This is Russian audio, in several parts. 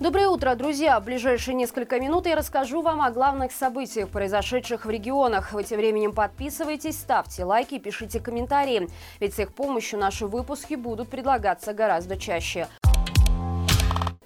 Доброе утро, друзья! В ближайшие несколько минут я расскажу вам о главных событиях, произошедших в регионах. Вы тем временем подписывайтесь, ставьте лайки пишите комментарии. Ведь с их помощью наши выпуски будут предлагаться гораздо чаще.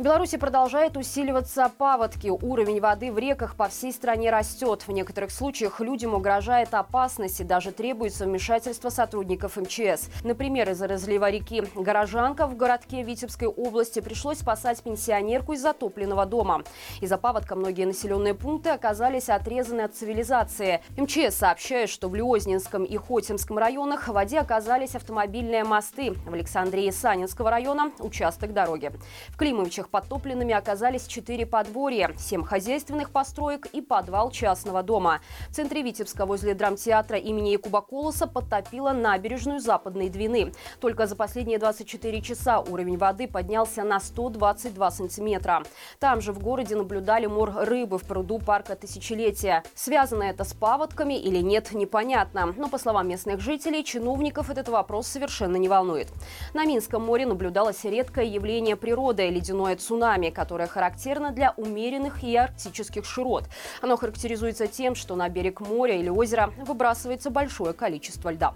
В Беларуси продолжает усиливаться паводки. Уровень воды в реках по всей стране растет. В некоторых случаях людям угрожает опасность и даже требуется вмешательство сотрудников МЧС. Например, из-за разлива реки Горожанка в городке Витебской области пришлось спасать пенсионерку из затопленного дома. Из-за паводка многие населенные пункты оказались отрезаны от цивилизации. МЧС сообщает, что в Лиознинском и Хотимском районах в воде оказались автомобильные мосты. В Александрии Санинского района – участок дороги. В Климовичах подтопленными оказались четыре подворья, семь хозяйственных построек и подвал частного дома. В центре Витебска возле драмтеатра имени Якуба Колоса подтопило набережную Западной Двины. Только за последние 24 часа уровень воды поднялся на 122 сантиметра. Там же в городе наблюдали мор рыбы в пруду парка Тысячелетия. Связано это с паводками или нет, непонятно. Но, по словам местных жителей, чиновников этот вопрос совершенно не волнует. На Минском море наблюдалось редкое явление природы – ледяное цунами, которое характерно для умеренных и арктических широт. Оно характеризуется тем, что на берег моря или озера выбрасывается большое количество льда.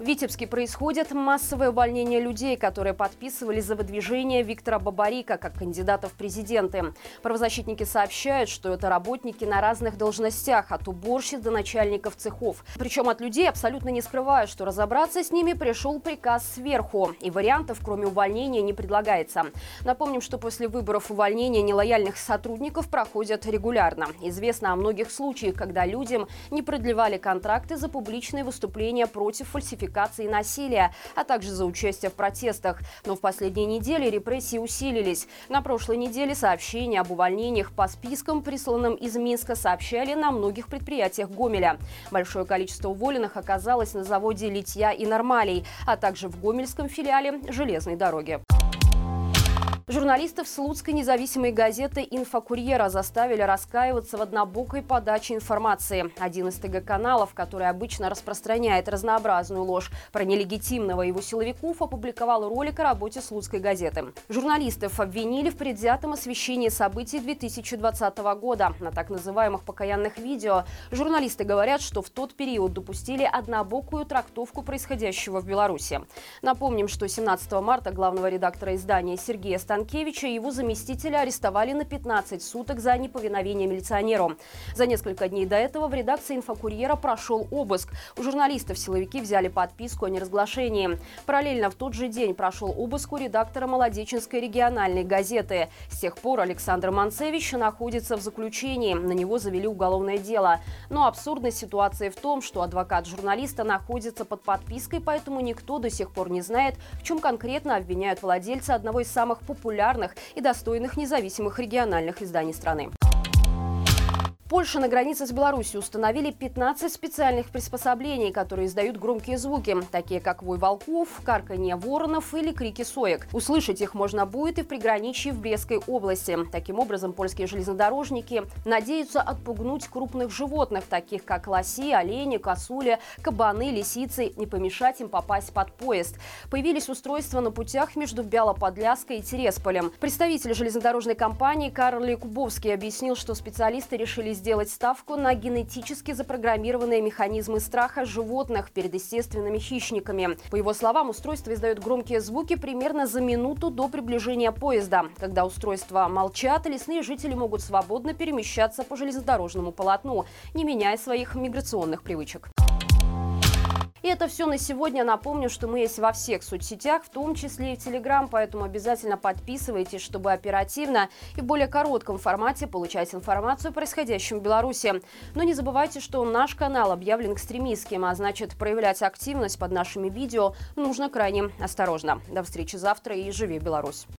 В Витебске происходит массовое увольнение людей, которые подписывали за выдвижение Виктора Бабарика как кандидата в президенты. Правозащитники сообщают, что это работники на разных должностях, от уборщиц до начальников цехов. Причем от людей абсолютно не скрывают, что разобраться с ними пришел приказ сверху. И вариантов, кроме увольнения, не предлагается. Напомним, что после выборов увольнения нелояльных сотрудников проходят регулярно. Известно о многих случаях, когда людям не продлевали контракты за публичные выступления против фальсификации фальсификации насилия, а также за участие в протестах. Но в последние недели репрессии усилились. На прошлой неделе сообщения об увольнениях по спискам, присланным из Минска, сообщали на многих предприятиях Гомеля. Большое количество уволенных оказалось на заводе «Литья» и «Нормалей», а также в гомельском филиале железной дороги. Журналистов Слуцкой независимой газеты «Инфокурьера» заставили раскаиваться в однобокой подаче информации. Один из ТГ-каналов, который обычно распространяет разнообразную ложь про нелегитимного его силовиков, опубликовал ролик о работе Слуцкой газеты. Журналистов обвинили в предвзятом освещении событий 2020 года. На так называемых покаянных видео журналисты говорят, что в тот период допустили однобокую трактовку происходящего в Беларуси. Напомним, что 17 марта главного редактора издания Сергея Станкевича Станкевича и его заместителя арестовали на 15 суток за неповиновение милиционеру. За несколько дней до этого в редакции «Инфокурьера» прошел обыск. У журналистов силовики взяли подписку о неразглашении. Параллельно в тот же день прошел обыск у редактора Молодеченской региональной газеты. С тех пор Александр Манцевич находится в заключении. На него завели уголовное дело. Но абсурдность ситуации в том, что адвокат журналиста находится под подпиской, поэтому никто до сих пор не знает, в чем конкретно обвиняют владельца одного из самых популярных популярных и достойных независимых региональных изданий страны. Польша на границе с Беларусью установили 15 специальных приспособлений, которые издают громкие звуки, такие как вой волков, карканье воронов или крики соек. Услышать их можно будет и в приграничье в Брестской области. Таким образом, польские железнодорожники надеются отпугнуть крупных животных, таких как лоси, олени, косули, кабаны, лисицы, и помешать им попасть под поезд. Появились устройства на путях между Бялоподляской и Тересполем. Представитель железнодорожной компании Карл Кубовский объяснил, что специалисты решили сделать ставку на генетически запрограммированные механизмы страха животных перед естественными хищниками. По его словам, устройство издает громкие звуки примерно за минуту до приближения поезда. Когда устройства молчат, лесные жители могут свободно перемещаться по железнодорожному полотну, не меняя своих миграционных привычек. И это все на сегодня. Напомню, что мы есть во всех соцсетях, в том числе и в Телеграм, поэтому обязательно подписывайтесь, чтобы оперативно и в более коротком формате получать информацию о происходящем в Беларуси. Но не забывайте, что наш канал объявлен экстремистским, а значит проявлять активность под нашими видео нужно крайне осторожно. До встречи завтра и живи Беларусь!